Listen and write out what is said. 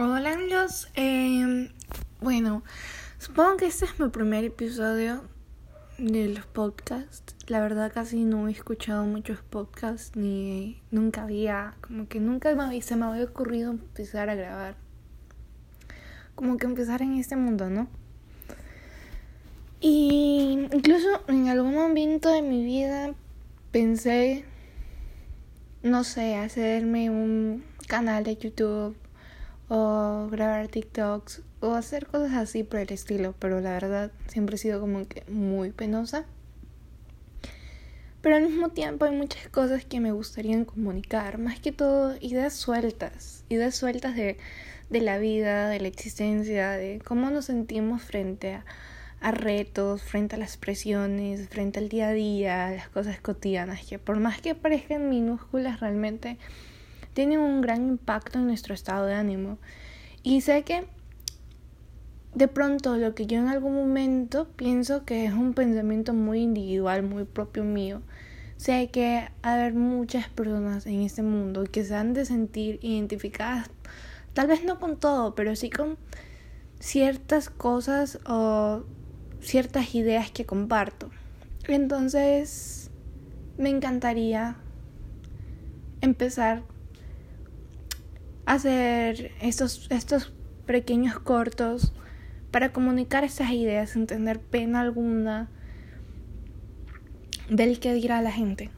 Hola amigos, eh, bueno, supongo que este es mi primer episodio de los podcasts. La verdad casi no he escuchado muchos podcasts ni nunca había, como que nunca me, se me había ocurrido empezar a grabar. Como que empezar en este mundo, ¿no? Y incluso en algún momento de mi vida pensé, no sé, hacerme un canal de YouTube o grabar TikToks o hacer cosas así por el estilo, pero la verdad siempre he sido como que muy penosa. Pero al mismo tiempo hay muchas cosas que me gustaría comunicar, más que todo ideas sueltas, ideas sueltas de, de la vida, de la existencia, de cómo nos sentimos frente a, a retos, frente a las presiones, frente al día a día, las cosas cotidianas, que por más que parezcan minúsculas realmente tienen un gran impacto en nuestro estado de ánimo. Y sé que de pronto lo que yo en algún momento pienso que es un pensamiento muy individual, muy propio mío, sé que haber muchas personas en este mundo que se han de sentir identificadas, tal vez no con todo, pero sí con ciertas cosas o ciertas ideas que comparto. Entonces, me encantaría empezar hacer estos, estos pequeños cortos para comunicar esas ideas sin tener pena alguna del que dirá la gente.